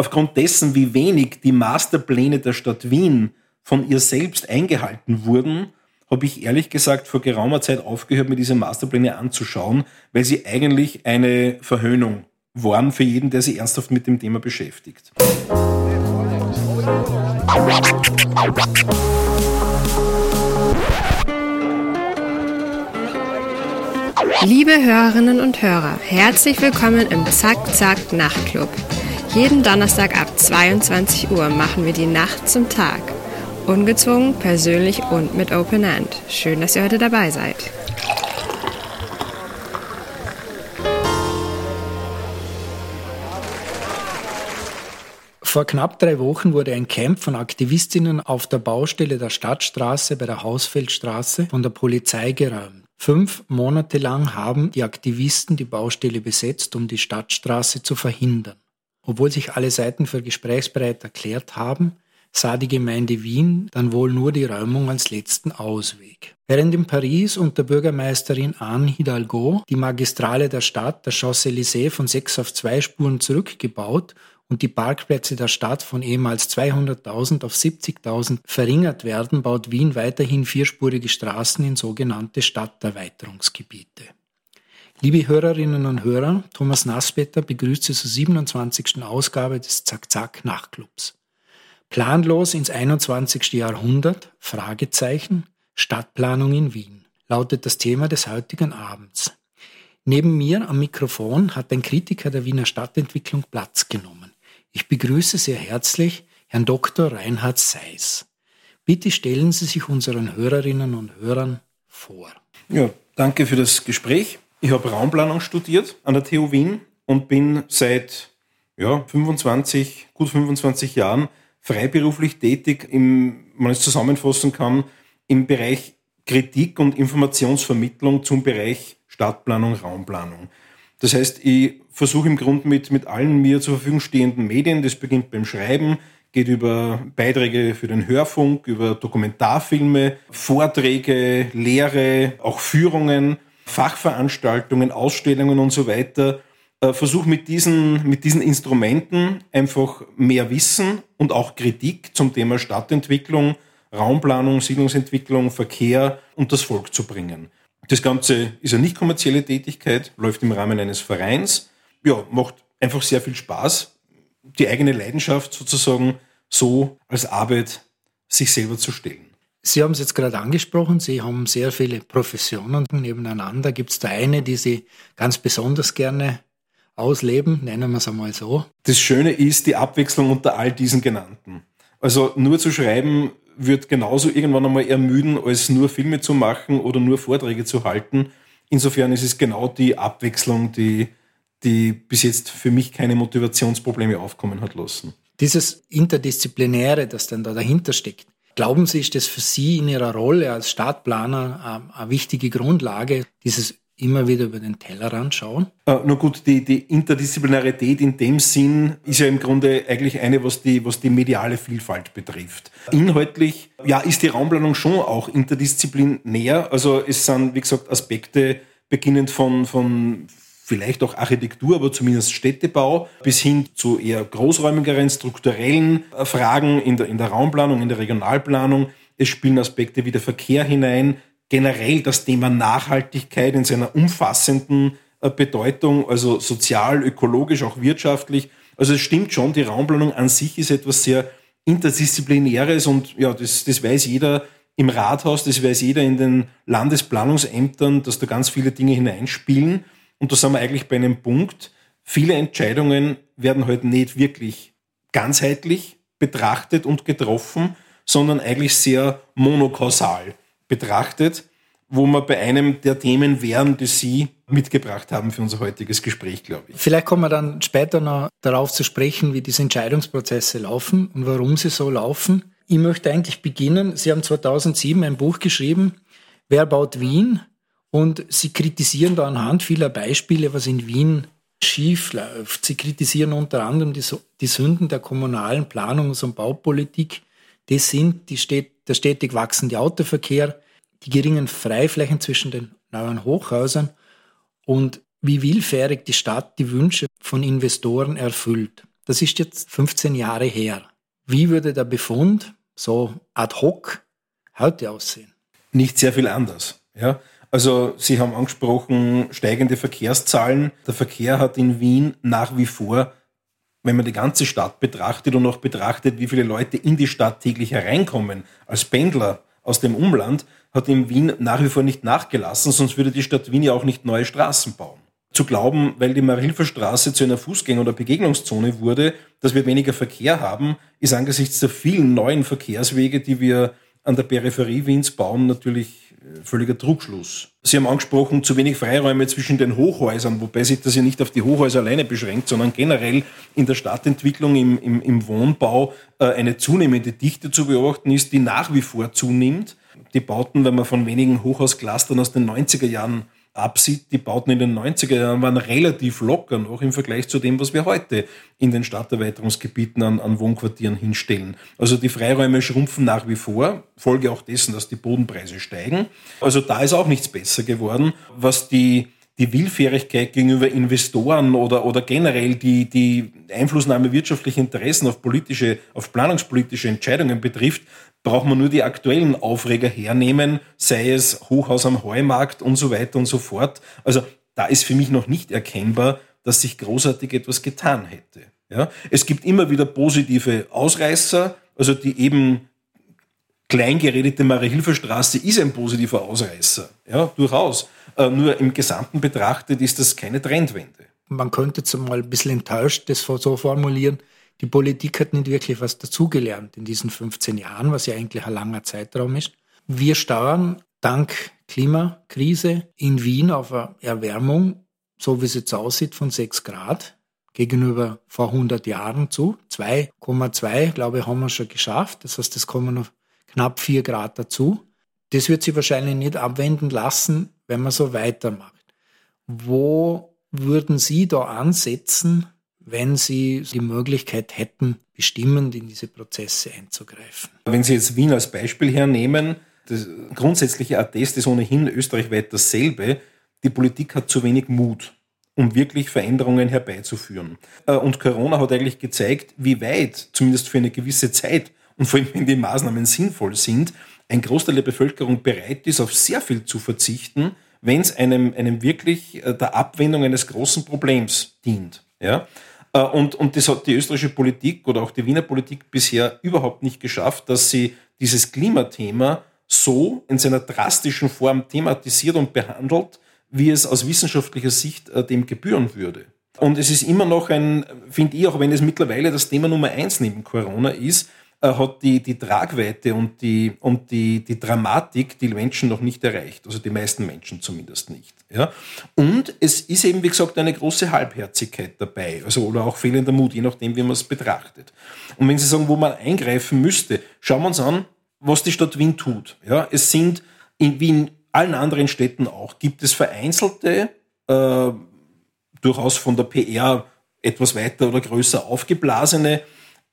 aufgrund dessen, wie wenig die Masterpläne der Stadt Wien von ihr selbst eingehalten wurden, habe ich ehrlich gesagt vor geraumer Zeit aufgehört, mir diese Masterpläne anzuschauen, weil sie eigentlich eine Verhöhnung waren für jeden, der sich ernsthaft mit dem Thema beschäftigt. Liebe Hörerinnen und Hörer, herzlich willkommen im Zack Zack Nachtclub. Jeden Donnerstag ab 22 Uhr machen wir die Nacht zum Tag. Ungezwungen, persönlich und mit Open End. Schön, dass ihr heute dabei seid. Vor knapp drei Wochen wurde ein Camp von Aktivistinnen auf der Baustelle der Stadtstraße bei der Hausfeldstraße von der Polizei geräumt. Fünf Monate lang haben die Aktivisten die Baustelle besetzt, um die Stadtstraße zu verhindern. Obwohl sich alle Seiten für gesprächsbereit erklärt haben, sah die Gemeinde Wien dann wohl nur die Räumung als letzten Ausweg. Während in Paris unter Bürgermeisterin Anne Hidalgo die Magistrale der Stadt, der Champs-Élysées, von sechs auf zwei Spuren zurückgebaut und die Parkplätze der Stadt von ehemals 200.000 auf 70.000 verringert werden, baut Wien weiterhin vierspurige Straßen in sogenannte Stadterweiterungsgebiete. Liebe Hörerinnen und Hörer, Thomas Nassbetter begrüßt Sie zur 27. Ausgabe des Zack-Zack Nachtclubs. Planlos ins 21. Jahrhundert? Fragezeichen. Stadtplanung in Wien lautet das Thema des heutigen Abends. Neben mir am Mikrofon hat ein Kritiker der Wiener Stadtentwicklung Platz genommen. Ich begrüße sehr herzlich Herrn Dr. Reinhard Seis. Bitte stellen Sie sich unseren Hörerinnen und Hörern vor. Ja, danke für das Gespräch. Ich habe Raumplanung studiert an der TU Wien und bin seit ja, 25, gut 25 Jahren freiberuflich tätig, im, man es zusammenfassen kann, im Bereich Kritik und Informationsvermittlung zum Bereich Stadtplanung, Raumplanung. Das heißt, ich versuche im Grunde mit, mit allen mir zur Verfügung stehenden Medien, das beginnt beim Schreiben, geht über Beiträge für den Hörfunk, über Dokumentarfilme, Vorträge, Lehre, auch Führungen, Fachveranstaltungen, Ausstellungen und so weiter, äh, mit diesen, mit diesen Instrumenten einfach mehr Wissen und auch Kritik zum Thema Stadtentwicklung, Raumplanung, Siedlungsentwicklung, Verkehr und das Volk zu bringen. Das Ganze ist eine nicht kommerzielle Tätigkeit, läuft im Rahmen eines Vereins. Ja, macht einfach sehr viel Spaß, die eigene Leidenschaft sozusagen so als Arbeit sich selber zu stellen. Sie haben es jetzt gerade angesprochen, Sie haben sehr viele Professionen nebeneinander. Gibt es da eine, die Sie ganz besonders gerne ausleben, nennen wir es einmal so. Das Schöne ist die Abwechslung unter all diesen genannten. Also nur zu schreiben wird genauso irgendwann einmal ermüden, als nur Filme zu machen oder nur Vorträge zu halten. Insofern ist es genau die Abwechslung, die, die bis jetzt für mich keine Motivationsprobleme aufkommen hat lassen. Dieses Interdisziplinäre, das dann da dahinter steckt, glauben Sie, ist das für Sie in Ihrer Rolle als Stadtplaner eine wichtige Grundlage, dieses immer wieder über den Tellerrand schauen? Äh, nur gut, die, die Interdisziplinarität in dem Sinn ist ja im Grunde eigentlich eine, was die, was die mediale Vielfalt betrifft. Inhaltlich, ja, ist die Raumplanung schon auch interdisziplinär. Also es sind, wie gesagt, Aspekte beginnend von, von vielleicht auch Architektur, aber zumindest Städtebau, bis hin zu eher großräumigeren, strukturellen äh, Fragen in der, in der Raumplanung, in der Regionalplanung. Es spielen Aspekte wie der Verkehr hinein, generell das Thema Nachhaltigkeit in seiner umfassenden äh, Bedeutung, also sozial, ökologisch, auch wirtschaftlich. Also es stimmt schon, die Raumplanung an sich ist etwas sehr interdisziplinäres und ja, das, das weiß jeder im Rathaus, das weiß jeder in den Landesplanungsämtern, dass da ganz viele Dinge hineinspielen. Und da sind wir eigentlich bei einem Punkt, viele Entscheidungen werden heute halt nicht wirklich ganzheitlich betrachtet und getroffen, sondern eigentlich sehr monokausal betrachtet, wo wir bei einem der Themen wären, die Sie mitgebracht haben für unser heutiges Gespräch, glaube ich. Vielleicht kommen wir dann später noch darauf zu sprechen, wie diese Entscheidungsprozesse laufen und warum sie so laufen. Ich möchte eigentlich beginnen. Sie haben 2007 ein Buch geschrieben, Wer baut Wien? Und Sie kritisieren da anhand vieler Beispiele, was in Wien schief läuft. Sie kritisieren unter anderem die, die Sünden der kommunalen Planungs- und Baupolitik. Das sind die Städte der stetig wachsende Autoverkehr, die geringen Freiflächen zwischen den neuen Hochhäusern und wie willfährig die Stadt die Wünsche von Investoren erfüllt. Das ist jetzt 15 Jahre her. Wie würde der Befund so ad hoc heute aussehen? Nicht sehr viel anders. Ja? Also Sie haben angesprochen, steigende Verkehrszahlen. Der Verkehr hat in Wien nach wie vor, wenn man die ganze Stadt betrachtet und auch betrachtet, wie viele Leute in die Stadt täglich hereinkommen, als Pendler aus dem Umland, hat in Wien nach wie vor nicht nachgelassen, sonst würde die Stadt Wien ja auch nicht neue Straßen bauen. Zu glauben, weil die Marilferstraße zu einer Fußgänger- oder Begegnungszone wurde, dass wir weniger Verkehr haben, ist angesichts der vielen neuen Verkehrswege, die wir an der Peripherie Wiens bauen, natürlich völliger Trugschluss. Sie haben angesprochen, zu wenig Freiräume zwischen den Hochhäusern, wobei sich das ja nicht auf die Hochhäuser alleine beschränkt, sondern generell in der Stadtentwicklung, im, im, im Wohnbau äh, eine zunehmende Dichte zu beobachten ist, die nach wie vor zunimmt. Die Bauten, wenn man von wenigen Hochhausclustern aus den 90er Jahren absieht, die Bauten in den 90er Jahren waren relativ locker noch im Vergleich zu dem, was wir heute in den Stadterweiterungsgebieten an, an Wohnquartieren hinstellen. Also die Freiräume schrumpfen nach wie vor, Folge auch dessen, dass die Bodenpreise steigen. Also da ist auch nichts besser geworden. Was die die Willfährigkeit gegenüber Investoren oder, oder generell die, die Einflussnahme wirtschaftlicher Interessen auf politische, auf planungspolitische Entscheidungen betrifft, braucht man nur die aktuellen Aufreger hernehmen, sei es Hochhaus am Heumarkt und so weiter und so fort. Also da ist für mich noch nicht erkennbar, dass sich großartig etwas getan hätte. Ja? Es gibt immer wieder positive Ausreißer, also die eben kleingeredete Marie-Hilfer-Straße ist ein positiver Ausreißer, ja, durchaus. Äh, nur im Gesamten betrachtet ist das keine Trendwende. Man könnte jetzt mal ein bisschen enttäuscht das so formulieren, die Politik hat nicht wirklich was dazugelernt in diesen 15 Jahren, was ja eigentlich ein langer Zeitraum ist. Wir steuern dank Klimakrise in Wien auf eine Erwärmung, so wie es jetzt aussieht, von 6 Grad gegenüber vor 100 Jahren zu. 2,2, glaube ich, haben wir schon geschafft. Das heißt, es kommen noch knapp 4 Grad dazu. Das wird sich wahrscheinlich nicht abwenden lassen, wenn man so weitermacht. Wo würden Sie da ansetzen, wenn Sie die Möglichkeit hätten, bestimmend in diese Prozesse einzugreifen? Wenn Sie jetzt Wien als Beispiel hernehmen, das grundsätzliche Attest ist ohnehin österreichweit dasselbe. Die Politik hat zu wenig Mut, um wirklich Veränderungen herbeizuführen. Äh, und Corona hat eigentlich gezeigt, wie weit, zumindest für eine gewisse Zeit, und vor allem wenn die Maßnahmen sinnvoll sind, ein Großteil der Bevölkerung bereit ist, auf sehr viel zu verzichten, wenn es einem, einem wirklich äh, der Abwendung eines großen Problems dient. Ja? Äh, und, und das hat die österreichische Politik oder auch die Wiener Politik bisher überhaupt nicht geschafft, dass sie dieses Klimathema so in seiner drastischen Form thematisiert und behandelt, wie es aus wissenschaftlicher Sicht äh, dem gebühren würde. Und es ist immer noch ein, finde ich, auch wenn es mittlerweile das Thema Nummer eins neben Corona ist, äh, hat die, die Tragweite und, die, und die, die Dramatik die Menschen noch nicht erreicht. Also die meisten Menschen zumindest nicht. Ja? Und es ist eben, wie gesagt, eine große Halbherzigkeit dabei. Also, oder auch fehlender Mut, je nachdem, wie man es betrachtet. Und wenn Sie sagen, wo man eingreifen müsste, schauen wir uns an, was die Stadt Wien tut. Ja? Es sind in Wien allen anderen Städten auch, gibt es vereinzelte, äh, durchaus von der PR etwas weiter oder größer aufgeblasene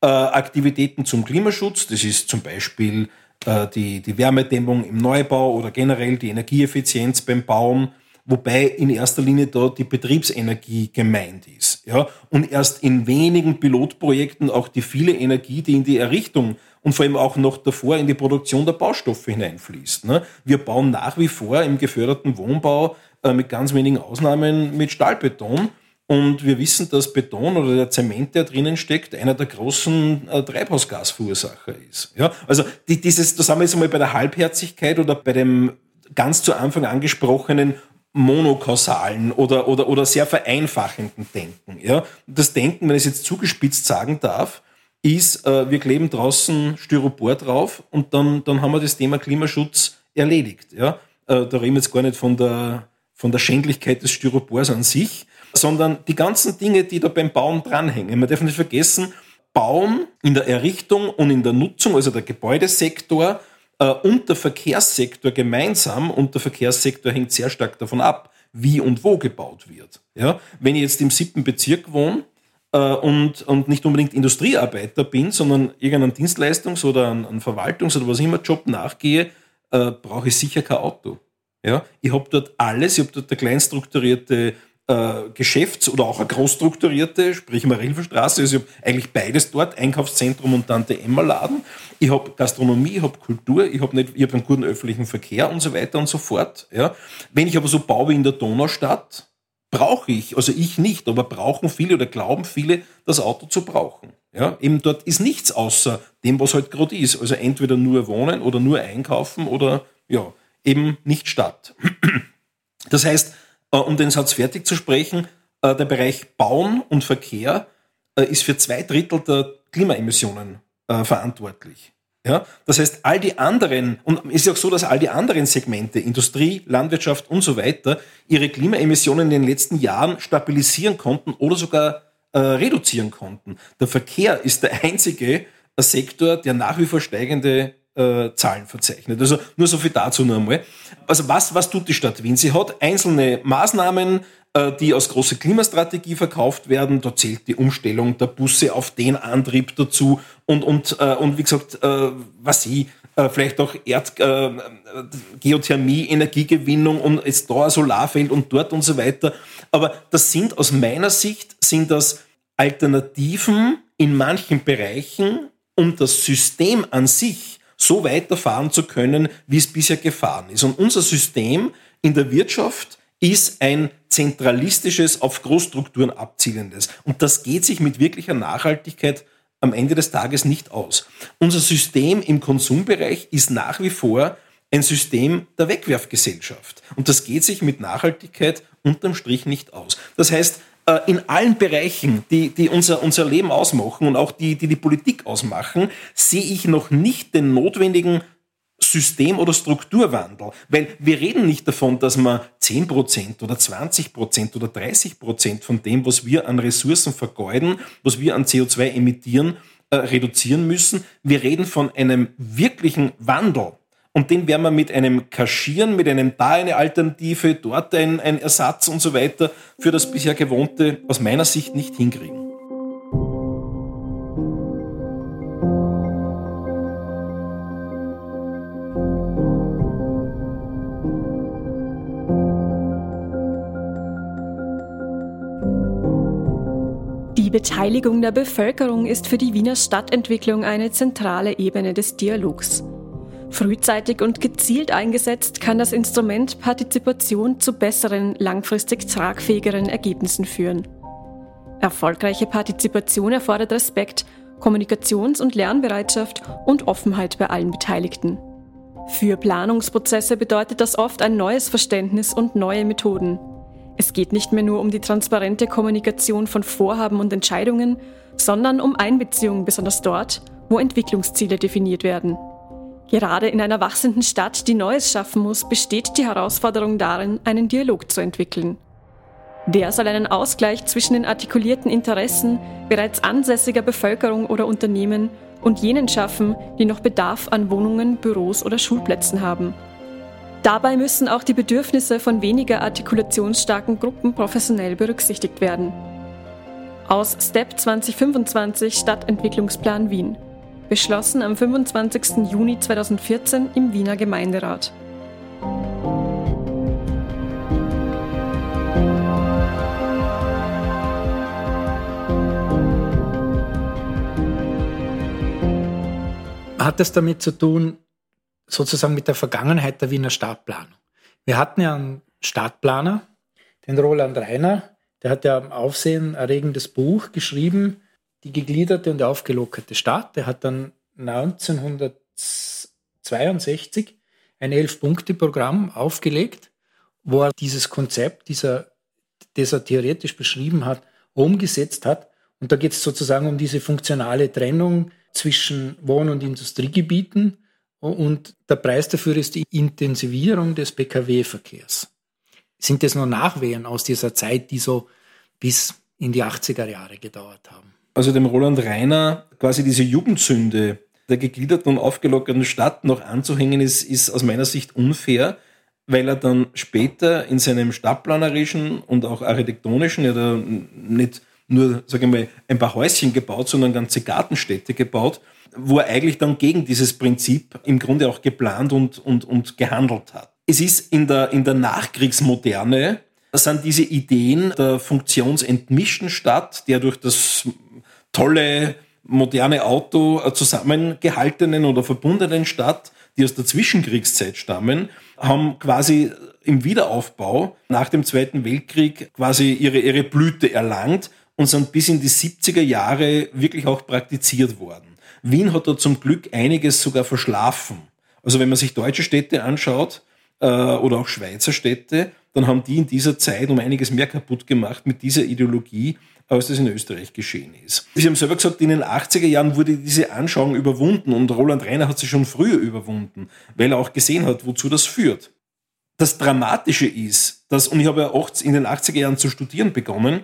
äh, Aktivitäten zum Klimaschutz. Das ist zum Beispiel äh, die, die Wärmedämmung im Neubau oder generell die Energieeffizienz beim Bauen, wobei in erster Linie da die Betriebsenergie gemeint ist. Ja? Und erst in wenigen Pilotprojekten auch die viele Energie, die in die Errichtung und vor allem auch noch davor in die Produktion der Baustoffe hineinfließt. Ne? Wir bauen nach wie vor im geförderten Wohnbau äh, mit ganz wenigen Ausnahmen mit Stahlbeton und wir wissen, dass Beton oder der Zement, der drinnen steckt, einer der großen äh, Treibhausgasverursacher ist. Ja, also die, dieses, da sind wir jetzt einmal bei der Halbherzigkeit oder bei dem ganz zu Anfang angesprochenen monokausalen oder, oder, oder sehr vereinfachenden Denken. Ja, das Denken, wenn ich es jetzt zugespitzt sagen darf, ist, äh, wir kleben draußen Styropor drauf und dann, dann haben wir das Thema Klimaschutz erledigt. Ja, äh, da reden wir jetzt gar nicht von der, von der Schändlichkeit des Styropors an sich, sondern die ganzen Dinge, die da beim Bauen dranhängen. Man darf nicht vergessen, Bauen in der Errichtung und in der Nutzung, also der Gebäudesektor äh, und der Verkehrssektor gemeinsam, und der Verkehrssektor hängt sehr stark davon ab, wie und wo gebaut wird. Ja? Wenn ich jetzt im siebten Bezirk wohne, äh, und, und nicht unbedingt Industriearbeiter bin, sondern irgendeinen Dienstleistungs- oder einen, Verwaltungs- oder was immer Job nachgehe, äh, brauche ich sicher kein Auto. Ja? Ich habe dort alles, ich habe dort eine kleinstrukturierte äh, Geschäfts- oder auch eine großstrukturierte, sprich Marilferstraße. Also ich habe eigentlich beides dort, Einkaufszentrum und Tante Emma Laden. Ich habe Gastronomie, ich habe Kultur, ich habe hab einen guten öffentlichen Verkehr und so weiter und so fort. Ja. Wenn ich aber so baue wie in der Donaustadt, brauche ich, also ich nicht, aber brauchen viele oder glauben viele, das Auto zu brauchen. Ja, eben dort ist nichts außer dem, was halt gerade ist. Also entweder nur wohnen oder nur einkaufen oder ja, eben nicht Stadt. Das heißt, um den Satz fertig zu sprechen, äh, der Bereich Bauen und Verkehr äh, ist für zwei Drittel der Klimaemissionen verantwortlich. Ja, das heißt, all die anderen, und es ist ja auch so, dass all die anderen Segmente, Industrie, Landwirtschaft und so weiter, ihre Klimaemissionen in den letzten Jahren stabilisieren konnten oder sogar äh, reduzieren konnten. Der Verkehr ist der einzige Sektor, der nach wie vor steigende äh, Zahlen verzeichnet. Also nur so viel dazu nur einmal. Also was, was tut die Stadt Wien? Sie hat einzelne Maßnahmen, äh, die aus großer Klimastrategie verkauft werden. Da zählt die Umstellung der Busse auf den Antrieb dazu und, und, äh, und wie gesagt, äh, was sie, äh, vielleicht auch Erd, äh, Geothermie, Energiegewinnung und jetzt da ein Solarfeld und dort und so weiter. Aber das sind aus meiner Sicht, sind das Alternativen in manchen Bereichen, um das System an sich so weiterfahren zu können, wie es bisher gefahren ist. Und unser System in der Wirtschaft ist ein zentralistisches, auf Großstrukturen abzielendes. Und das geht sich mit wirklicher Nachhaltigkeit am Ende des Tages nicht aus. Unser System im Konsumbereich ist nach wie vor ein System der Wegwerfgesellschaft. Und das geht sich mit Nachhaltigkeit unterm Strich nicht aus. Das heißt, äh, in allen Bereichen, die, die unser, unser Leben ausmachen und auch die, die die Politik ausmachen, sehe ich noch nicht den notwendigen System- oder Strukturwandel. Weil wir reden nicht davon, dass man 10% oder 20% oder 30% von dem, was wir an Ressourcen vergeuden, was wir an CO2 emittieren, äh, reduzieren müssen. Wir reden von einem wirklichen Wandel und den werden wir mit einem Kaschieren, mit einem da eine Alternative, dort ein, ein Ersatz und so weiter für das bisher Gewohnte aus meiner Sicht nicht hinkriegen. Die Beteiligung der Bevölkerung ist für die Wiener Stadtentwicklung eine zentrale Ebene des Dialogs. Frühzeitig und gezielt eingesetzt kann das Instrument Partizipation zu besseren, langfristig tragfähigeren Ergebnissen führen. Erfolgreiche Partizipation erfordert Respekt, Kommunikations- und Lernbereitschaft und Offenheit bei allen Beteiligten. Für Planungsprozesse bedeutet das oft ein neues Verständnis und neue Methoden. Es geht nicht mehr nur um die transparente Kommunikation von Vorhaben und Entscheidungen, sondern um Einbeziehung besonders dort, wo Entwicklungsziele definiert werden. Gerade in einer wachsenden Stadt, die Neues schaffen muss, besteht die Herausforderung darin, einen Dialog zu entwickeln. Der soll einen Ausgleich zwischen den artikulierten Interessen bereits ansässiger Bevölkerung oder Unternehmen und jenen schaffen, die noch Bedarf an Wohnungen, Büros oder Schulplätzen haben. Dabei müssen auch die Bedürfnisse von weniger artikulationsstarken Gruppen professionell berücksichtigt werden. Aus STEP 2025 Stadtentwicklungsplan Wien beschlossen am 25. Juni 2014 im Wiener Gemeinderat. Hat es damit zu tun, sozusagen mit der Vergangenheit der Wiener Stadtplanung? Wir hatten ja einen Stadtplaner, den Roland Reiner, der hat ja ein aufsehenerregendes Buch geschrieben, die gegliederte und aufgelockerte Stadt. Der hat dann 1962 ein Elf-Punkte-Programm aufgelegt, wo er dieses Konzept, dieser, das er theoretisch beschrieben hat, umgesetzt hat. Und da geht es sozusagen um diese funktionale Trennung zwischen Wohn- und Industriegebieten. Und der Preis dafür ist die Intensivierung des Pkw-Verkehrs. Sind das nur Nachwehen aus dieser Zeit, die so bis in die 80er Jahre gedauert haben? Also dem Roland Reiner quasi diese Jugendsünde der gegliederten und aufgelockerten Stadt noch anzuhängen, ist, ist aus meiner Sicht unfair, weil er dann später in seinem stadtplanerischen und auch architektonischen, er hat nicht nur, sage ich mal, ein paar Häuschen gebaut, sondern ganze Gartenstädte gebaut, wo er eigentlich dann gegen dieses Prinzip im Grunde auch geplant und, und, und gehandelt hat. Es ist in der, in der Nachkriegsmoderne Das sind diese Ideen der funktionsentmischten Stadt, der durch das tolle moderne Auto zusammengehaltenen oder verbundenen Stadt, die aus der Zwischenkriegszeit stammen, haben quasi im Wiederaufbau nach dem Zweiten Weltkrieg quasi ihre, ihre Blüte erlangt und sind bis in die 70er Jahre wirklich auch praktiziert worden. Wien hat da zum Glück einiges sogar verschlafen. Also wenn man sich deutsche Städte anschaut äh, oder auch Schweizer Städte, dann haben die in dieser Zeit um einiges mehr kaputt gemacht mit dieser Ideologie, als das in Österreich geschehen ist. Sie haben selber gesagt, in den 80er Jahren wurde diese Anschauung überwunden und Roland Reiner hat sie schon früher überwunden, weil er auch gesehen hat, wozu das führt. Das Dramatische ist, dass, und ich habe ja in den 80er Jahren zu studieren begonnen,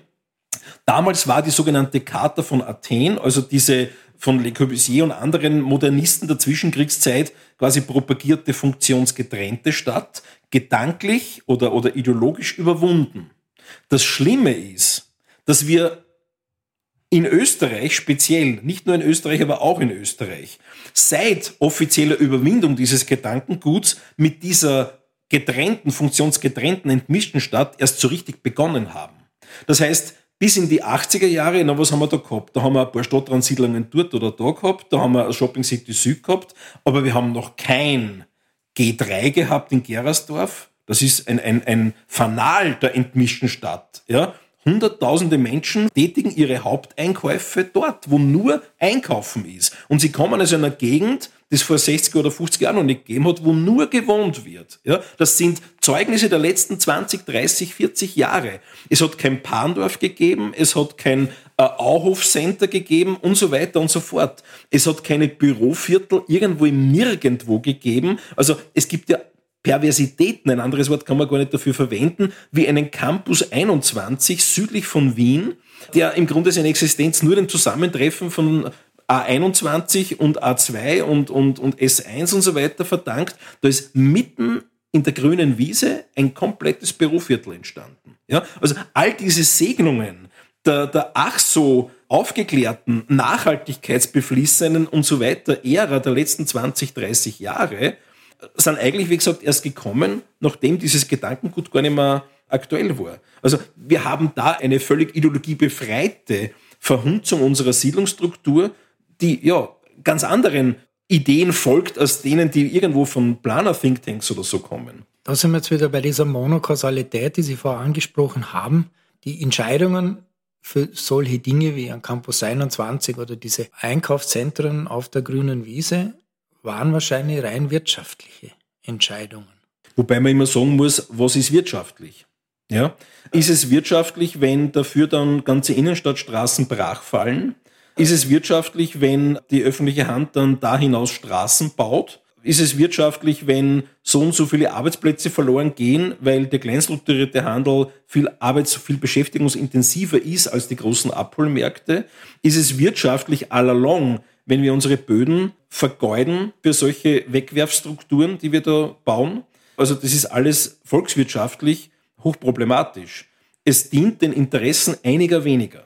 damals war die sogenannte Charta von Athen, also diese von Le Corbusier und anderen Modernisten der Zwischenkriegszeit quasi propagierte funktionsgetrennte Stadt, gedanklich oder, oder ideologisch überwunden. Das Schlimme ist, dass wir in Österreich speziell, nicht nur in Österreich, aber auch in Österreich, seit offizieller Überwindung dieses Gedankenguts mit dieser getrennten, funktionsgetrennten, entmischten Stadt erst so richtig begonnen haben. Das heißt, bis in die 80er Jahre, na, was haben wir da gehabt? Da haben wir ein paar Stadtransiedlungen dort oder da gehabt, da haben wir ein Shopping City Süd gehabt, aber wir haben noch kein G3 gehabt in Gerersdorf. Das ist ein, ein, ein Fanal der entmischten Stadt. Ja? Hunderttausende Menschen tätigen ihre Haupteinkäufe dort, wo nur Einkaufen ist. Und sie kommen aus einer Gegend, die es vor 60 oder 50 Jahren noch nicht gegeben hat, wo nur gewohnt wird. Ja, das sind Zeugnisse der letzten 20, 30, 40 Jahre. Es hat kein Pandorf gegeben, es hat kein äh, Auhof-Center gegeben und so weiter und so fort. Es hat keine Büroviertel irgendwo im Nirgendwo gegeben. Also es gibt ja Perversitäten, ein anderes Wort kann man gar nicht dafür verwenden, wie einen Campus 21 südlich von Wien, der im Grunde seine Existenz nur dem Zusammentreffen von A21 und A2 und, und, und S1 und so weiter verdankt. Da ist mitten in der grünen Wiese ein komplettes Büroviertel entstanden. Ja? Also all diese Segnungen der, der ach so aufgeklärten, nachhaltigkeitsbeflissenen und so weiter Ära der letzten 20, 30 Jahre sind eigentlich, wie gesagt, erst gekommen, nachdem dieses Gedankengut gar nicht mehr aktuell war. Also wir haben da eine völlig ideologiebefreite Verhunzung unserer Siedlungsstruktur, die ja ganz anderen Ideen folgt, als denen, die irgendwo von Planer-Thinktanks oder so kommen. Da sind wir jetzt wieder bei dieser Monokausalität, die Sie vorher angesprochen haben. Die Entscheidungen für solche Dinge wie ein Campus 21 oder diese Einkaufszentren auf der grünen Wiese waren wahrscheinlich rein wirtschaftliche Entscheidungen. Wobei man immer sagen muss, was ist wirtschaftlich? Ja? Ist es wirtschaftlich, wenn dafür dann ganze Innenstadtstraßen brachfallen? Ist es wirtschaftlich, wenn die öffentliche Hand dann da hinaus Straßen baut? Ist es wirtschaftlich, wenn so und so viele Arbeitsplätze verloren gehen, weil der kleinstrukturierte Handel viel arbeits-, viel beschäftigungsintensiver ist als die großen Abholmärkte? Ist es wirtschaftlich all along, wenn wir unsere Böden vergeuden für solche Wegwerfstrukturen, die wir da bauen. Also das ist alles volkswirtschaftlich hochproblematisch. Es dient den Interessen einiger weniger.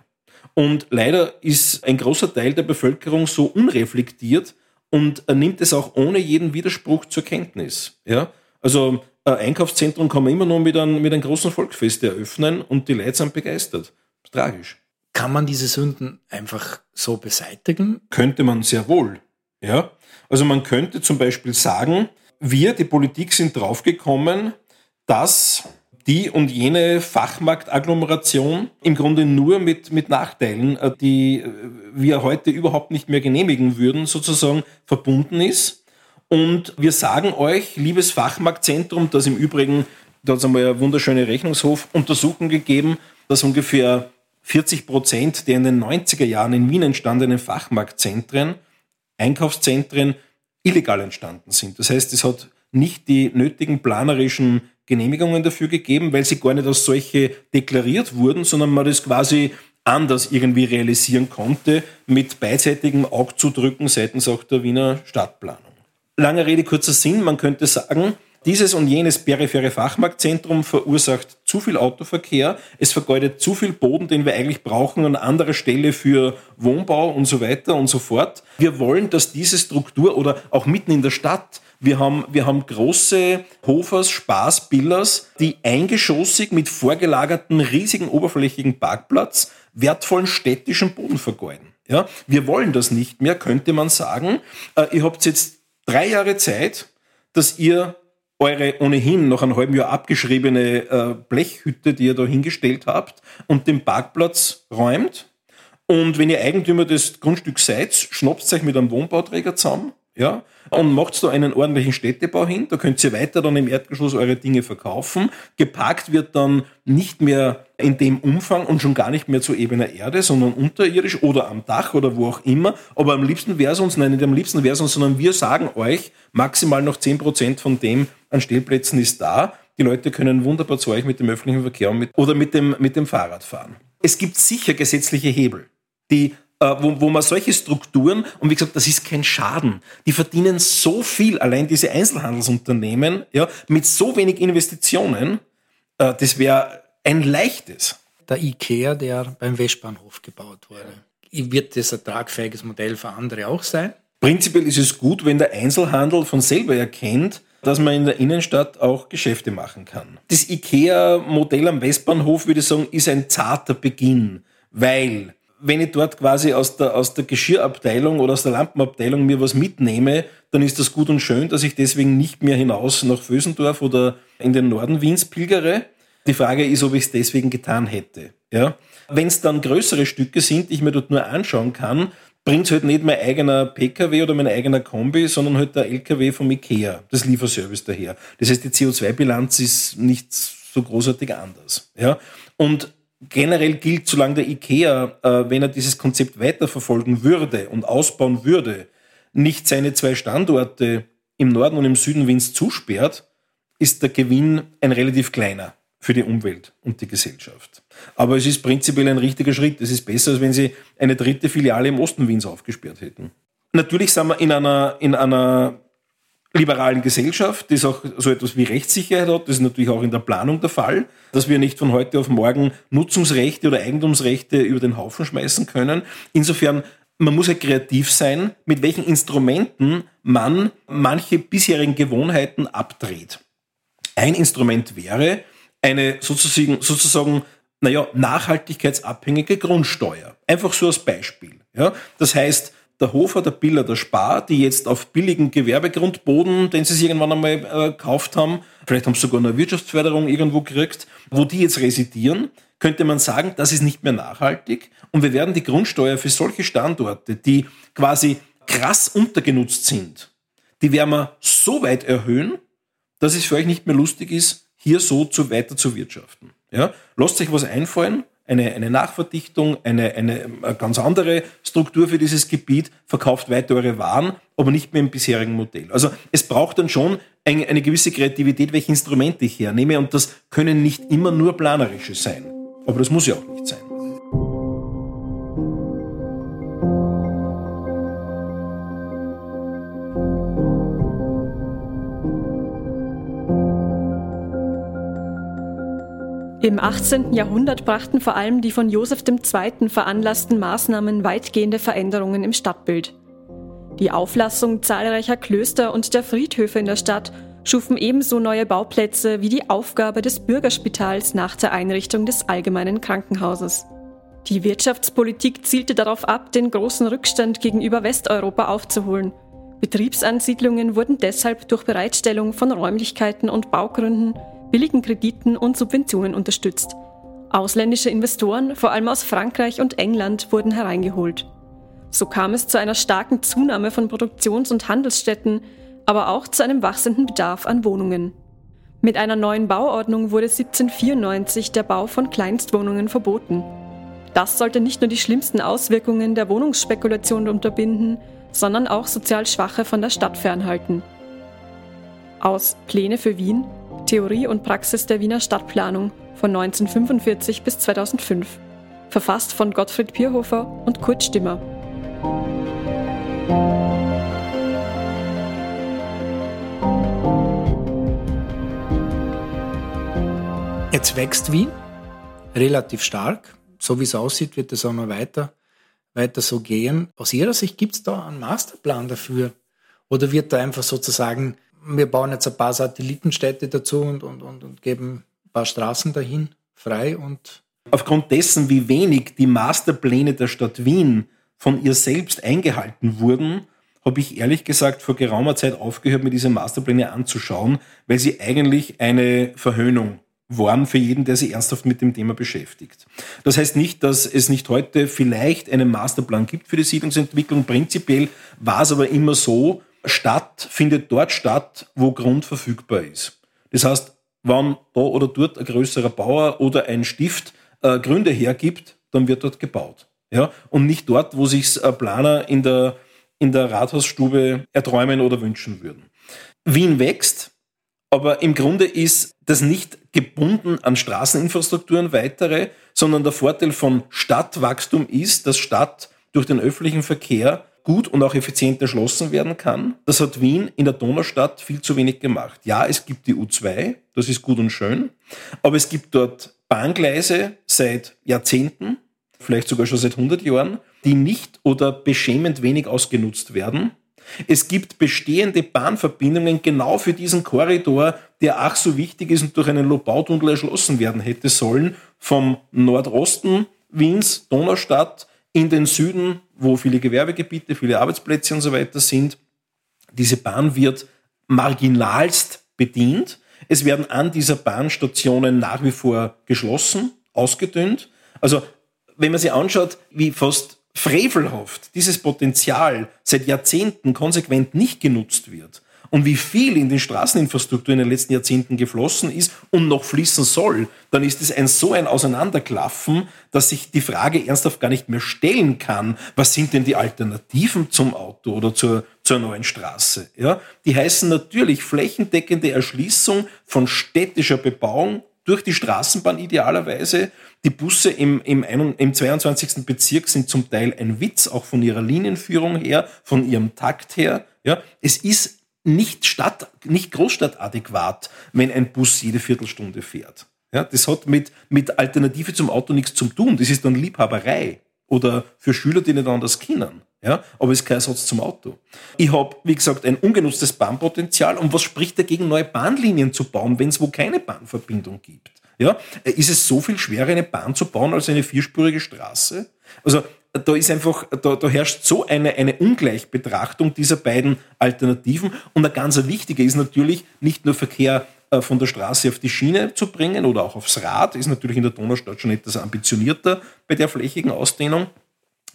Und leider ist ein großer Teil der Bevölkerung so unreflektiert und nimmt es auch ohne jeden Widerspruch zur Kenntnis. Ja? Also ein Einkaufszentrum kann man immer nur mit einem, mit einem großen Volksfest eröffnen und die Leute sind begeistert. Tragisch. Kann man diese Sünden einfach so beseitigen? Könnte man sehr wohl. Ja? Also man könnte zum Beispiel sagen, wir, die Politik, sind draufgekommen, dass die und jene Fachmarktagglomeration im Grunde nur mit, mit Nachteilen, äh, die äh, wir heute überhaupt nicht mehr genehmigen würden, sozusagen verbunden ist. Und wir sagen euch, liebes Fachmarktzentrum, das im Übrigen, da hat es einmal eine wunderschöne Rechnungshof-Untersuchung gegeben, dass ungefähr 40 Prozent der in den 90er Jahren in Wien entstandenen Fachmarktzentren, Einkaufszentren illegal entstanden sind. Das heißt, es hat nicht die nötigen planerischen Genehmigungen dafür gegeben, weil sie gar nicht als solche deklariert wurden, sondern man das quasi anders irgendwie realisieren konnte mit beidseitigem Augzudrücken seitens auch der Wiener Stadtplanung. Lange Rede, kurzer Sinn, man könnte sagen, Dieses und jenes periphere Fachmarktzentrum verursacht zu viel Autoverkehr, es vergeudet zu viel Boden, den wir eigentlich brauchen an anderer Stelle für Wohnbau und so weiter und so fort. Wir wollen, dass diese Struktur oder auch mitten in der Stadt wir haben, wir haben große Hofers, Spaßbillers, die eingeschossig mit vorgelagerten riesigen oberflächigen Parkplatz wertvollen städtischen Boden vergeuden. Ja, wir wollen das nicht mehr, könnte man sagen. Äh, ihr habt jetzt drei Jahre Zeit, dass ihr eure ohnehin noch ein halben Jahr abgeschriebene äh, Blechhütte, die ihr da hingestellt habt, und den Parkplatz räumt. Und wenn ihr Eigentümer des Grundstücks seid, schnappt euch mit einem Wohnbauträger zusammen, ja, und macht da einen ordentlichen Städtebau hin. Da könnt ihr weiter dann im Erdgeschoss eure Dinge verkaufen. Geparkt wird dann nicht mehr in dem Umfang und schon gar nicht mehr zu ebener Erde, sondern unterirdisch oder am Dach oder wo auch immer. Aber am liebsten wäre es uns, nein, nicht am liebsten wäre es uns, sondern wir sagen euch, maximal noch 10% von dem an Stellplätzen ist da. Die Leute können wunderbar zu euch mit dem öffentlichen Verkehr mit, oder mit dem, mit dem Fahrrad fahren. Es gibt sicher gesetzliche Hebel, die wo, wo man solche Strukturen, und wie gesagt, das ist kein Schaden, die verdienen so viel, allein diese Einzelhandelsunternehmen, ja, mit so wenig Investitionen, äh, das wäre ein leichtes. Der IKEA, der beim Westbahnhof gebaut wurde. Wird das ein tragfähiges Modell für andere auch sein? Prinzipiell ist es gut, wenn der Einzelhandel von selber erkennt, dass man in der Innenstadt auch Geschäfte machen kann. Das IKEA-Modell am Westbahnhof, würde ich sagen, ist ein zarter Beginn, weil wenn ich dort quasi aus der, aus der Geschirrabteilung oder aus der Lampenabteilung mir was mitnehme, dann ist das gut und schön, dass ich deswegen nicht mehr hinaus nach Vösendorf oder in den Norden Wiens pilgere. Die Frage ist, ob ich es deswegen getan hätte. Ja? Wenn es dann größere Stücke sind, die ich mir dort nur anschauen kann, bringt es halt nicht mein eigener PKW oder mein eigener Kombi, sondern halt der LKW vom IKEA, das Lieferservice daher. Das heißt, die CO2-Bilanz ist nicht so großartig anders. Ja? Und generell gilt, solange der IKEA, äh, wenn er dieses Konzept weiterverfolgen würde und ausbauen würde, nicht seine zwei Standorte im Norden und im Süden Wiens zusperrt, ist der Gewinn ein relativ kleiner für die Umwelt und die Gesellschaft. Aber es ist prinzipiell ein richtiger Schritt. Es ist besser, als wenn sie eine dritte Filiale im Osten Wiens aufgesperrt hätten. Natürlich sind wir in einer, in einer liberalen Gesellschaft, die auch so etwas wie Rechtssicherheit hat. Das ist natürlich auch in der Planung der Fall, dass wir nicht von heute auf morgen Nutzungsrechte oder Eigentumsrechte über den Haufen schmeißen können. Insofern, man muss ja kreativ sein, mit welchen Instrumenten man manche bisherigen Gewohnheiten abdreht. Ein Instrument wäre eine sozusagen, sozusagen naja, nachhaltigkeitsabhängige Grundsteuer. Einfach so als Beispiel. Ja? Das heißt, der Hofer, der Biller, der Spar, die jetzt auf billigen Gewerbegrundboden, den sie sich irgendwann einmal äh, gekauft haben, vielleicht haben sie sogar eine Wirtschaftsförderung irgendwo gekriegt, wo die jetzt residieren, könnte man sagen, das ist nicht mehr nachhaltig und wir werden die Grundsteuer für solche Standorte, die quasi krass untergenutzt sind, die werden wir so weit erhöhen, dass es für euch nicht mehr lustig ist, hier so zu weiter zu wirtschaften. Ja? Lasst euch was einfallen, eine, eine Nachverdichtung, eine, eine, eine ganz andere Struktur für dieses Gebiet, verkauft weiter eure Waren, aber nicht mehr im bisherigen Modell. Also es braucht dann schon eine, eine gewisse Kreativität, welche Instrumente ich hernehme und das können nicht immer nur planerische sein. Aber das muss ja auch nicht sein. Im 18. Jahrhundert brachten vor allem die von Joseph II. veranlassten Maßnahmen weitgehende Veränderungen im Stadtbild. Die Auflassung zahlreicher Klöster und der Friedhöfe in der Stadt schufen ebenso neue Bauplätze wie die Aufgabe des Bürgerspitals nach der Einrichtung des allgemeinen Krankenhauses. Die Wirtschaftspolitik zielte darauf ab, den großen Rückstand gegenüber Westeuropa aufzuholen. Betriebsansiedlungen wurden deshalb durch Bereitstellung von Räumlichkeiten und Baugründen billigen Krediten und Subventionen unterstützt. Ausländische Investoren, vor allem aus Frankreich und England, wurden hereingeholt. So kam es zu einer starken Zunahme von Produktions- und Handelsstätten, aber auch zu einem wachsenden Bedarf an Wohnungen. Mit einer neuen Bauordnung wurde 1794 der Bau von Kleinstwohnungen verboten. Das sollte nicht nur die schlimmsten Auswirkungen der Wohnungsspekulation unterbinden, sondern auch sozial Schwache von der Stadt fernhalten. Aus Pläne für Wien Theorie und Praxis der Wiener Stadtplanung von 1945 bis 2005, verfasst von Gottfried Pierhofer und Kurt Stimmer. Jetzt wächst Wien relativ stark. So wie es aussieht, wird es auch noch weiter, weiter so gehen. Aus Ihrer Sicht gibt es da einen Masterplan dafür? Oder wird da einfach sozusagen, wir bauen jetzt ein paar Satellitenstädte dazu und, und, und, und geben ein paar Straßen dahin frei und Aufgrund dessen, wie wenig die Masterpläne der Stadt Wien von ihr selbst eingehalten wurden, habe ich ehrlich gesagt vor geraumer Zeit aufgehört, mir diese Masterpläne anzuschauen, weil sie eigentlich eine Verhöhnung waren für jeden, der sich ernsthaft mit dem Thema beschäftigt. Das heißt nicht, dass es nicht heute vielleicht einen Masterplan gibt für die Siedlungsentwicklung. Prinzipiell war es aber immer so, Stadt findet dort statt, wo Grund verfügbar ist. Das heißt, wenn da oder dort ein größerer Bauer oder ein Stift äh, Gründe hergibt, dann wird dort gebaut. Ja? Und nicht dort, wo sich Planer in der, in der Rathausstube erträumen oder wünschen würden. Wien wächst, aber im Grunde ist das nicht gebunden an Straßeninfrastrukturen weitere, sondern der Vorteil von Stadtwachstum ist, dass Stadt durch den öffentlichen Verkehr gut und auch effizient erschlossen werden kann. Das hat Wien in der Donaustadt viel zu wenig gemacht. Ja, es gibt die U2, das ist gut und schön, aber es gibt dort Bahngleise seit Jahrzehnten, vielleicht sogar schon seit 100 Jahren, die nicht oder beschämend wenig ausgenutzt werden. Es gibt bestehende Bahnverbindungen genau für diesen Korridor, der ach so wichtig ist und durch einen Lobautunnel erschlossen werden hätte sollen, vom Nordosten Wiens, Donaustadt, in den Süden, wo viele Gewerbegebiete, viele Arbeitsplätze und so weiter sind. Diese Bahn wird marginalst bedient. Es werden an dieser Bahnstationen nach wie vor geschlossen, ausgedünnt. Also wenn man sich anschaut, wie fast frevelhaft dieses Potenzial seit Jahrzehnten konsequent nicht genutzt wird und wie viel in die Straßeninfrastruktur in den letzten Jahrzehnten geflossen ist und noch fließen soll, dann ist es ein so ein Auseinanderklaffen, dass sich die Frage ernsthaft gar nicht mehr stellen kann, was sind denn die Alternativen zum Auto oder zur, zur neuen Straße? Ja, die heißen natürlich flächendeckende Erschließung von städtischer Bebauung durch die Straßenbahn idealerweise. Die Busse im, im, im 22. Bezirk sind zum Teil ein Witz, auch von ihrer Linienführung her, von ihrem Takt her. Ja, es ist nicht Stadt, nicht Großstadtadäquat, wenn ein Bus jede Viertelstunde fährt. Ja, das hat mit, mit Alternative zum Auto nichts zu tun. Das ist dann Liebhaberei oder für Schüler, die nicht anders kennen. Ja, aber es ist kein Ersatz zum Auto. Ich habe, wie gesagt, ein ungenutztes Bahnpotenzial. Und was spricht dagegen, neue Bahnlinien zu bauen, wenn es wo keine Bahnverbindung gibt? Ja, ist es so viel schwerer, eine Bahn zu bauen als eine vierspurige Straße? Also da ist einfach, da, da herrscht so eine, eine Ungleichbetrachtung dieser beiden Alternativen. Und ein ganz wichtiger ist natürlich nicht nur Verkehr äh, von der Straße auf die Schiene zu bringen oder auch aufs Rad, ist natürlich in der Donaustadt schon etwas ambitionierter bei der flächigen Ausdehnung,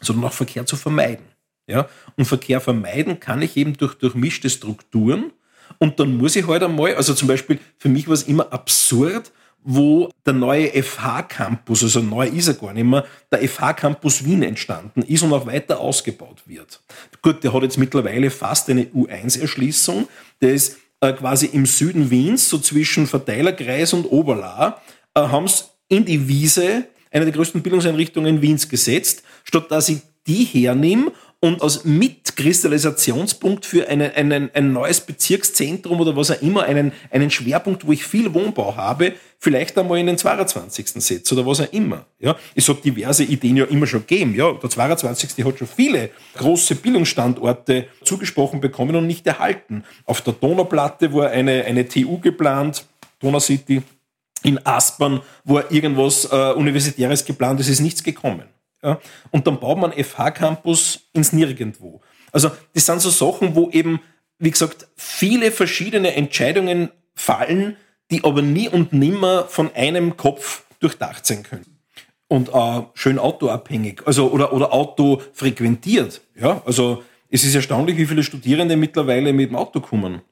sondern auch Verkehr zu vermeiden. Ja? Und Verkehr vermeiden kann ich eben durch durchmischte Strukturen. Und dann muss ich halt einmal, also zum Beispiel, für mich war es immer absurd, wo der neue FH-Campus, also neu ist er gar nicht mehr, der FH-Campus Wien entstanden ist und auch weiter ausgebaut wird. Gut, der hat jetzt mittlerweile fast eine U1-Erschließung. Der ist äh, quasi im Süden Wiens, so zwischen Verteilerkreis und Oberla, äh, haben es in die Wiese, eine der größten Bildungseinrichtungen Wiens, gesetzt, statt dass ich die hernehme und als Mitkristallisationspunkt für eine, einen, ein neues Bezirkszentrum oder was auch immer, einen, einen Schwerpunkt, wo ich viel Wohnbau habe, vielleicht einmal in den 22. setze oder was auch immer. Ja, es hat diverse Ideen ja immer schon gegeben. Ja, der 22. hat schon viele große Bildungsstandorte zugesprochen bekommen und nicht erhalten. Auf der Donauplatte war eine, eine TU geplant, Donau City. In Aspern war irgendwas äh, Universitäres geplant, es ist nichts gekommen. Ja? Und dann baut man FH-Campus ins Nirgendwo. Also das sind so Sachen, wo eben, wie gesagt, viele verschiedene Entscheidungen fallen, die aber nie und nimmer von einem Kopf durchdacht sein können. Und äh, schön autoabhängig, also oder, oder Auto frequentiert. Ja? Also es ist erstaunlich, wie viele Studierende mittlerweile mit dem Auto kommen.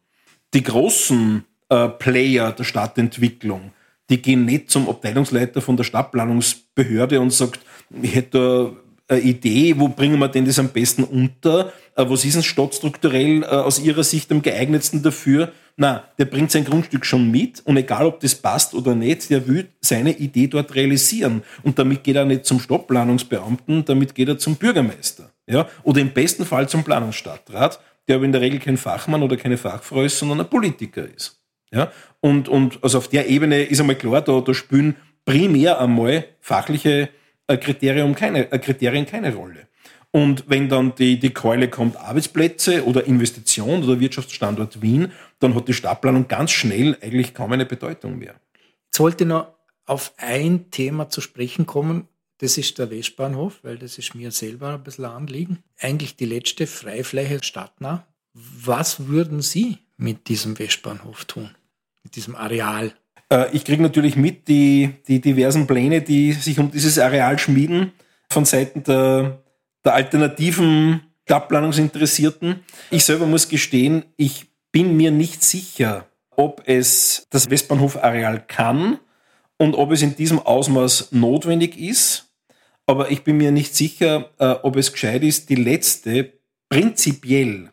Die großen äh, Player der Stadtentwicklung, die gehen nicht zum Abteilungsleiter von der Stadtplanungsbehörde und sagt, ich hätte eine Idee, wo bringen wir denn das am besten unter? Äh, was ist denn stadtstrukturell äh, aus Ihrer Sicht am geeignetsten dafür? Na, der bringt sein Grundstück schon mit und egal ob das passt oder nicht, der will seine Idee dort realisieren. Und damit geht er nicht zum Stadtplanungsbeamten, damit geht er zum Bürgermeister. Ja? Oder im besten Fall zum Planungsstadtrat, der aber in der Regel kein Fachmann oder keine Fachfrau ist, sondern ein Politiker ist. Ja? Und, und also auf der Ebene ist einmal klar, da, da spielen primär einmal fachliche Kriterien keine, Kriterien keine Rolle. Und wenn dann die, die Keule kommt, Arbeitsplätze oder Investition oder Wirtschaftsstandort Wien, dann hat die Stadtplanung ganz schnell eigentlich kaum eine Bedeutung mehr. Ich noch auf ein Thema zu sprechen kommen. Das ist der Westbahnhof, weil das ist mir selber ein bisschen anliegen. Eigentlich die letzte Freifläche stadtnah. Was würden Sie mit diesem Westbahnhof tun? Mit diesem Areal? Äh, ich kriege natürlich mit die, die diversen Pläne, die sich um dieses Areal schmieden von Seiten der der alternativen Stadtplanungsinteressierten. Ich selber muss gestehen, ich bin mir nicht sicher, ob es das Westbahnhofareal kann und ob es in diesem Ausmaß notwendig ist. Aber ich bin mir nicht sicher, äh, ob es gescheit ist, die letzte prinzipiell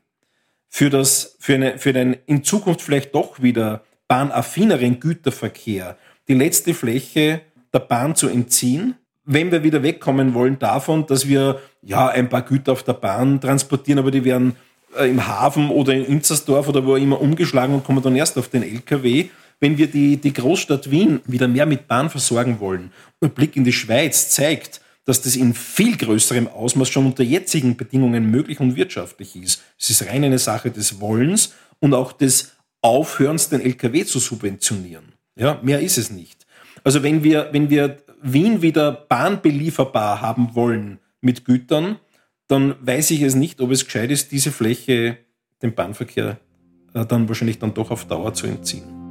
für, das, für, eine, für den in Zukunft vielleicht doch wieder bahnaffineren Güterverkehr die letzte Fläche der Bahn zu entziehen wenn wir wieder wegkommen wollen davon, dass wir ja ein paar Güter auf der Bahn transportieren, aber die werden äh, im Hafen oder in Inzersdorf oder wo immer umgeschlagen und kommen dann erst auf den LKW. Wenn wir die, die Großstadt Wien wieder mehr mit Bahn versorgen wollen, und ein Blick in die Schweiz zeigt, dass das in viel größerem Ausmaß schon unter jetzigen Bedingungen möglich und wirtschaftlich ist. Es ist rein eine Sache des Wollens und auch des Aufhörens, den LKW zu subventionieren. Ja, mehr ist es nicht. Also wenn wir, wenn wir Wien wieder bahnbelieferbar haben wollen mit Gütern, dann weiß ich es nicht, ob es gescheit ist, diese Fläche dem Bahnverkehr äh, dann wahrscheinlich dann doch auf Dauer zu entziehen.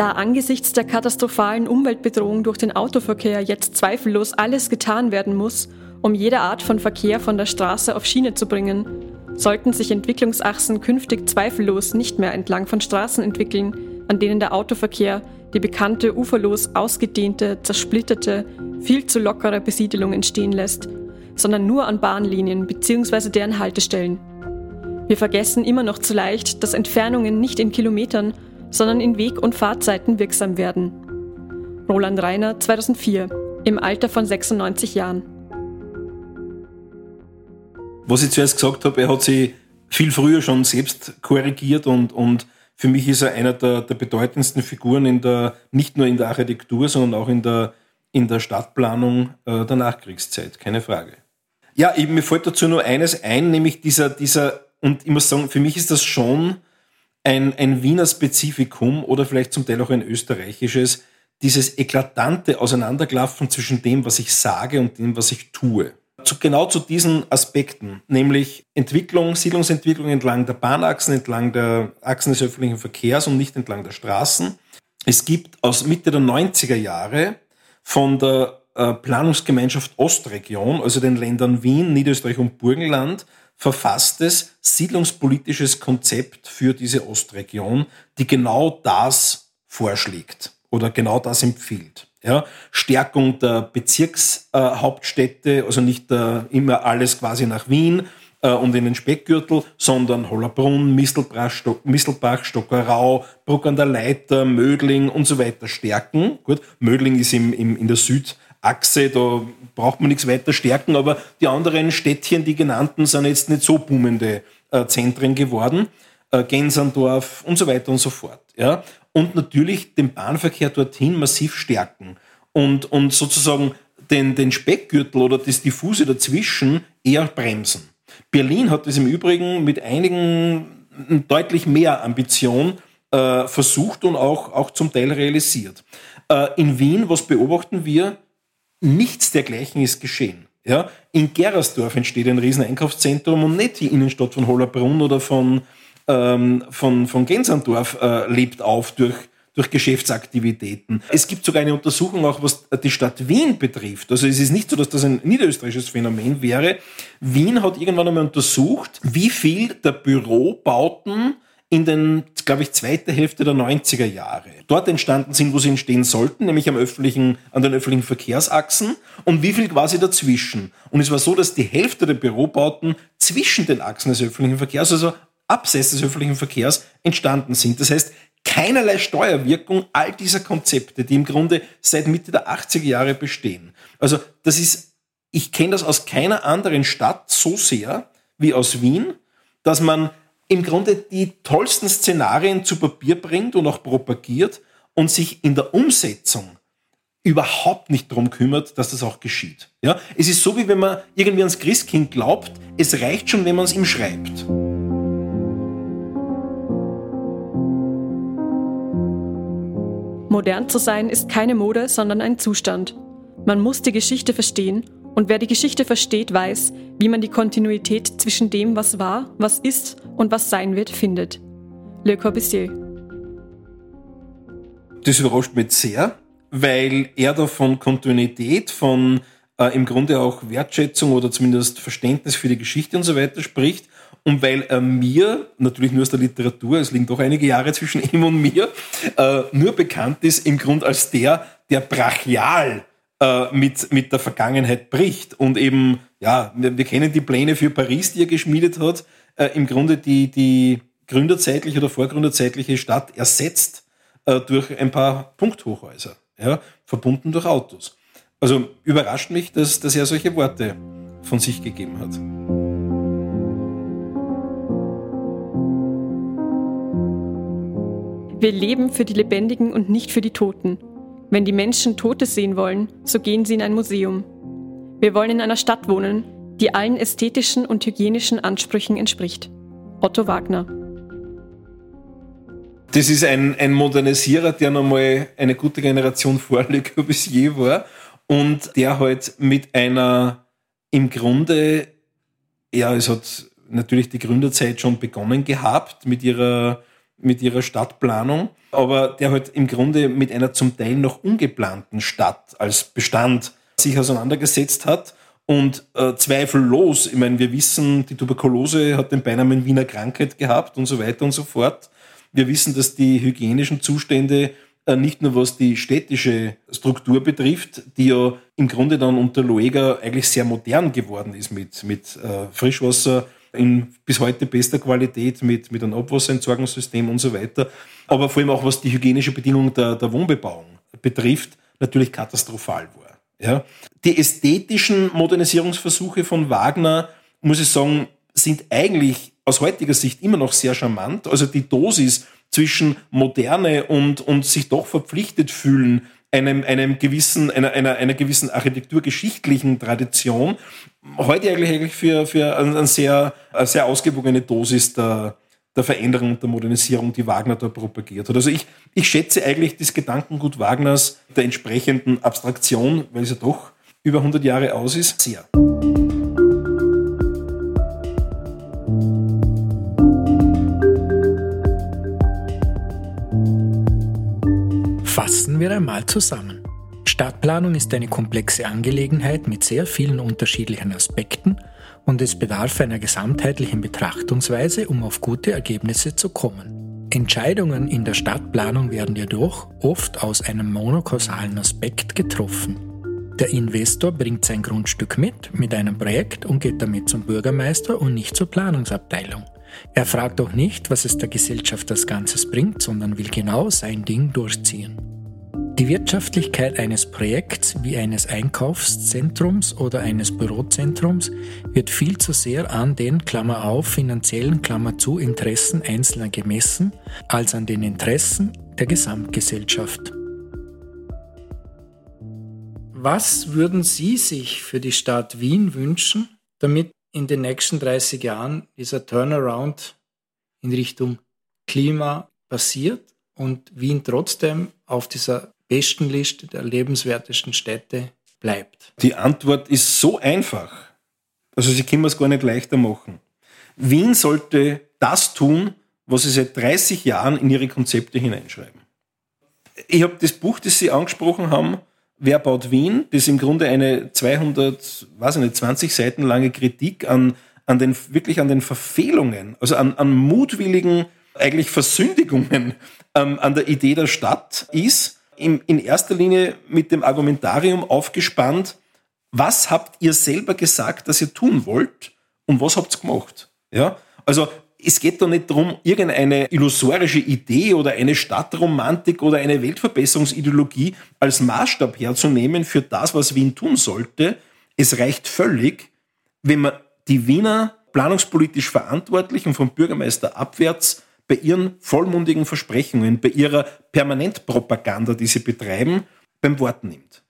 Da angesichts der katastrophalen Umweltbedrohung durch den Autoverkehr jetzt zweifellos alles getan werden muss, um jede Art von Verkehr von der Straße auf Schiene zu bringen, sollten sich Entwicklungsachsen künftig zweifellos nicht mehr entlang von Straßen entwickeln, an denen der Autoverkehr die bekannte uferlos ausgedehnte, zersplitterte, viel zu lockere Besiedelung entstehen lässt, sondern nur an Bahnlinien bzw. deren Haltestellen. Wir vergessen immer noch zu leicht, dass Entfernungen nicht in Kilometern, sondern in Weg- und Fahrzeiten wirksam werden. Roland Reiner 2004, im Alter von 96 Jahren. Was ich zuerst gesagt habe, er hat sich viel früher schon selbst korrigiert und, und für mich ist er einer der, der bedeutendsten Figuren in der, nicht nur in der Architektur, sondern auch in der, in der Stadtplanung äh, der Nachkriegszeit, keine Frage. Ja, eben, mir fällt dazu nur eines ein, nämlich dieser, dieser, und ich muss sagen, für mich ist das schon ein, ein Wiener Spezifikum oder vielleicht zum Teil auch ein österreichisches, dieses eklatante Auseinanderklaffen zwischen dem, was ich sage und dem, was ich tue zu, genau zu diesen Aspekten, nämlich Entwicklung, Siedlungsentwicklung entlang der Bahnachsen, entlang der Achsen des öffentlichen Verkehrs und nicht entlang der Straßen. Es gibt aus Mitte der 90er Jahre von der äh, Planungsgemeinschaft Ostregion, also den Ländern Wien, Niederösterreich und Burgenland, verfasstes siedlungspolitisches Konzept für diese Ostregion, die genau das vorschlägt oder genau das empfiehlt. Ja, Stärkung der Bezirkshauptstädte, äh, also nicht äh, immer alles quasi nach Wien äh, und in den Speckgürtel, sondern Hollerbrunn, Mistelbach, Stock, Mistelbach Stockerau, Bruck an der Leiter, Mödling und so weiter stärken. Gut, Mödling ist im, im, in der Südachse, da braucht man nichts weiter stärken, aber die anderen Städtchen, die genannten, sind jetzt nicht so boomende äh, Zentren geworden. Äh, Gensandorf und so weiter und so fort. Ja? und natürlich den Bahnverkehr dorthin massiv stärken und, und sozusagen den, den Speckgürtel oder das Diffuse dazwischen eher bremsen. Berlin hat das im Übrigen mit einigen deutlich mehr Ambition äh, versucht und auch, auch zum Teil realisiert. Äh, in Wien, was beobachten wir? Nichts dergleichen ist geschehen. Ja? In Gerersdorf entsteht ein Rieseneinkaufszentrum und nicht die Innenstadt von Hollerbrunn oder von, ähm, von, von Gensandorf äh, lebt auf durch, durch Geschäftsaktivitäten. Es gibt sogar eine Untersuchung auch, was die Stadt Wien betrifft. Also es ist nicht so, dass das ein niederösterreichisches Phänomen wäre. Wien hat irgendwann einmal untersucht, wie viel der Bürobauten in den, glaube ich, zweite Hälfte der 90er Jahre dort entstanden sind, wo sie entstehen sollten, nämlich am öffentlichen, an den öffentlichen Verkehrsachsen und wie viel quasi dazwischen. Und es war so, dass die Hälfte der Bürobauten zwischen den Achsen des öffentlichen Verkehrs, also abseits des öffentlichen Verkehrs entstanden sind. Das heißt, keinerlei Steuerwirkung all dieser Konzepte, die im Grunde seit Mitte der 80er Jahre bestehen. Also das ist, ich kenne das aus keiner anderen Stadt so sehr wie aus Wien, dass man im Grunde die tollsten Szenarien zu Papier bringt und auch propagiert und sich in der Umsetzung überhaupt nicht darum kümmert, dass das auch geschieht. Ja? Es ist so, wie wenn man irgendwie ans Christkind glaubt, es reicht schon, wenn man es ihm schreibt. Modern zu sein ist keine Mode, sondern ein Zustand. Man muss die Geschichte verstehen und wer die Geschichte versteht, weiß, wie man die Kontinuität zwischen dem, was war, was ist und was sein wird, findet. Le Corbusier. Das überrascht mich sehr, weil er da von Kontinuität, von äh, im Grunde auch Wertschätzung oder zumindest Verständnis für die Geschichte und so weiter spricht. Und weil er mir, natürlich nur aus der Literatur, es liegen doch einige Jahre zwischen ihm und mir, äh, nur bekannt ist im Grunde als der, der brachial äh, mit, mit der Vergangenheit bricht. Und eben, ja, wir, wir, kennen die Pläne für Paris, die er geschmiedet hat, äh, im Grunde die, die gründerzeitliche oder vorgründerzeitliche Stadt ersetzt äh, durch ein paar Punkthochhäuser ja, verbunden durch Autos. Also überrascht mich, dass, dass er solche Worte von sich gegeben hat. Wir leben für die Lebendigen und nicht für die Toten. Wenn die Menschen Totes sehen wollen, so gehen sie in ein Museum. Wir wollen in einer Stadt wohnen, die allen ästhetischen und hygienischen Ansprüchen entspricht. Otto Wagner. Das ist ein, ein Modernisierer, der nochmal eine gute Generation vor Le Corbusier war und der halt mit einer im Grunde, ja, es hat natürlich die Gründerzeit schon begonnen gehabt mit ihrer, mit ihrer Stadtplanung, aber der halt im Grunde mit einer zum Teil noch ungeplanten Stadt als Bestand sich auseinandergesetzt hat und äh, zweifellos, ich meine, wir wissen, die Tuberkulose hat den Beinamen Wiener Krankheit gehabt und so weiter und so fort. Wir wissen, dass die hygienischen Zustände äh, nicht nur was die städtische Struktur betrifft, die ja im Grunde dann unter Luega eigentlich sehr modern geworden ist mit, mit äh, Frischwasser in bis heute bester Qualität, mit, mit einem Abwasserentsorgungssystem und so weiter. Aber vor allem auch was die hygienische Bedingung der, der Wohnbebauung betrifft, natürlich katastrophal war. Ja. Die ästhetischen Modernisierungsversuche von Wagner, muss ich sagen, sind eigentlich aus heutiger Sicht immer noch sehr charmant. Also die Dosis zwischen Moderne und, und sich doch verpflichtet fühlen, einem, einem gewissen, einer, einer, einer gewissen architekturgeschichtlichen Tradition, heute eigentlich, eigentlich für, für eine sehr, eine sehr ausgewogene Dosis der, der Veränderung und der Modernisierung, die Wagner da propagiert hat. Also ich, ich schätze eigentlich das Gedankengut Wagners der entsprechenden Abstraktion, weil es ja doch über 100 Jahre aus ist, sehr. Fassen wir einmal zusammen. Stadtplanung ist eine komplexe Angelegenheit mit sehr vielen unterschiedlichen Aspekten und es bedarf einer gesamtheitlichen Betrachtungsweise, um auf gute Ergebnisse zu kommen. Entscheidungen in der Stadtplanung werden jedoch oft aus einem monokausalen Aspekt getroffen. Der Investor bringt sein Grundstück mit, mit einem Projekt und geht damit zum Bürgermeister und nicht zur Planungsabteilung. Er fragt auch nicht, was es der Gesellschaft das Ganzes bringt, sondern will genau sein Ding durchziehen. Die Wirtschaftlichkeit eines Projekts wie eines Einkaufszentrums oder eines Bürozentrums wird viel zu sehr an den Klammer auf finanziellen Klammer zu Interessen Einzelner gemessen, als an den Interessen der Gesamtgesellschaft. Was würden Sie sich für die Stadt Wien wünschen, damit in den nächsten 30 Jahren dieser Turnaround in Richtung Klima passiert und Wien trotzdem auf dieser besten Liste der lebenswertesten Städte bleibt? Die Antwort ist so einfach. Also Sie können es gar nicht leichter machen. Wien sollte das tun, was sie seit 30 Jahren in ihre Konzepte hineinschreiben. Ich habe das Buch, das Sie angesprochen haben, Wer baut Wien? Das ist im Grunde eine 200, weiß ich nicht, 20 Seiten lange Kritik an, an den, wirklich an den Verfehlungen, also an, an mutwilligen, eigentlich Versündigungen ähm, an der Idee der Stadt ist in, in erster Linie mit dem Argumentarium aufgespannt, was habt ihr selber gesagt, dass ihr tun wollt und was habt ihr gemacht? Ja? Also es geht da nicht darum, irgendeine illusorische Idee oder eine Stadtromantik oder eine Weltverbesserungsideologie als Maßstab herzunehmen für das, was Wien tun sollte. Es reicht völlig, wenn man die Wiener planungspolitisch Verantwortlichen vom Bürgermeister abwärts bei ihren vollmundigen Versprechungen, bei ihrer Permanentpropaganda, die sie betreiben, beim Wort nimmt.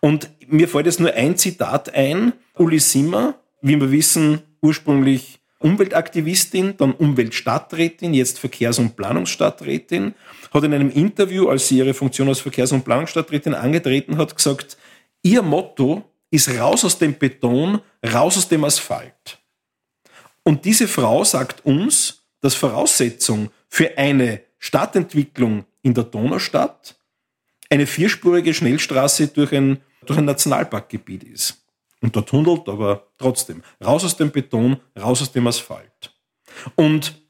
Und mir fällt jetzt nur ein Zitat ein. Uli Simmer, wie wir wissen, ursprünglich Umweltaktivistin, dann Umweltstadträtin, jetzt Verkehrs- und Planungsstadträtin, hat in einem Interview, als sie ihre Funktion als Verkehrs- und Planungsstadträtin angetreten hat, gesagt, ihr Motto ist raus aus dem Beton, raus aus dem Asphalt. Und diese Frau sagt uns, dass Voraussetzung für eine Stadtentwicklung in der Donaustadt eine vierspurige Schnellstraße durch ein, durch ein Nationalparkgebiet ist hundelt, aber trotzdem. Raus aus dem Beton, raus aus dem Asphalt. Und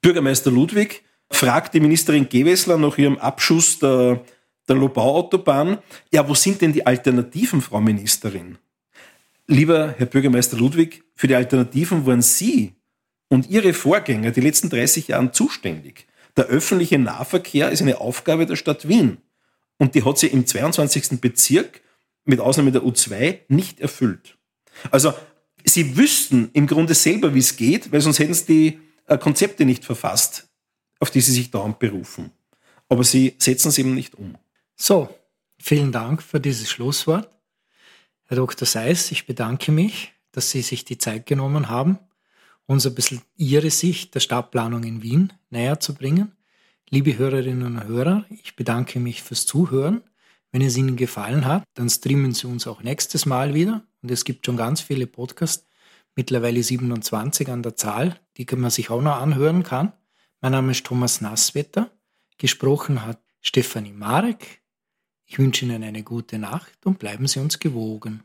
Bürgermeister Ludwig fragt die Ministerin Gewessler nach ihrem Abschuss der, der Lobau-Autobahn, ja, wo sind denn die Alternativen, Frau Ministerin? Lieber Herr Bürgermeister Ludwig, für die Alternativen waren Sie und Ihre Vorgänger die letzten 30 Jahre zuständig. Der öffentliche Nahverkehr ist eine Aufgabe der Stadt Wien. Und die hat sie im 22. Bezirk mit Ausnahme der U2 nicht erfüllt. Also sie wüssten im Grunde selber, wie es geht, weil sonst hätten sie die äh, Konzepte nicht verfasst, auf die sie sich dauernd berufen. Aber sie setzen es eben nicht um. So, vielen Dank für dieses Schlusswort. Herr Dr. Seiss, ich bedanke mich, dass Sie sich die Zeit genommen haben, uns ein bisschen Ihre Sicht der Stadtplanung in Wien näher zu bringen. Liebe Hörerinnen und Hörer, ich bedanke mich fürs Zuhören. Wenn es Ihnen gefallen hat, dann streamen Sie uns auch nächstes Mal wieder. Und es gibt schon ganz viele Podcasts, mittlerweile 27 an der Zahl, die man sich auch noch anhören kann. Mein Name ist Thomas Nasswetter. Gesprochen hat Stefanie Marek. Ich wünsche Ihnen eine gute Nacht und bleiben Sie uns gewogen.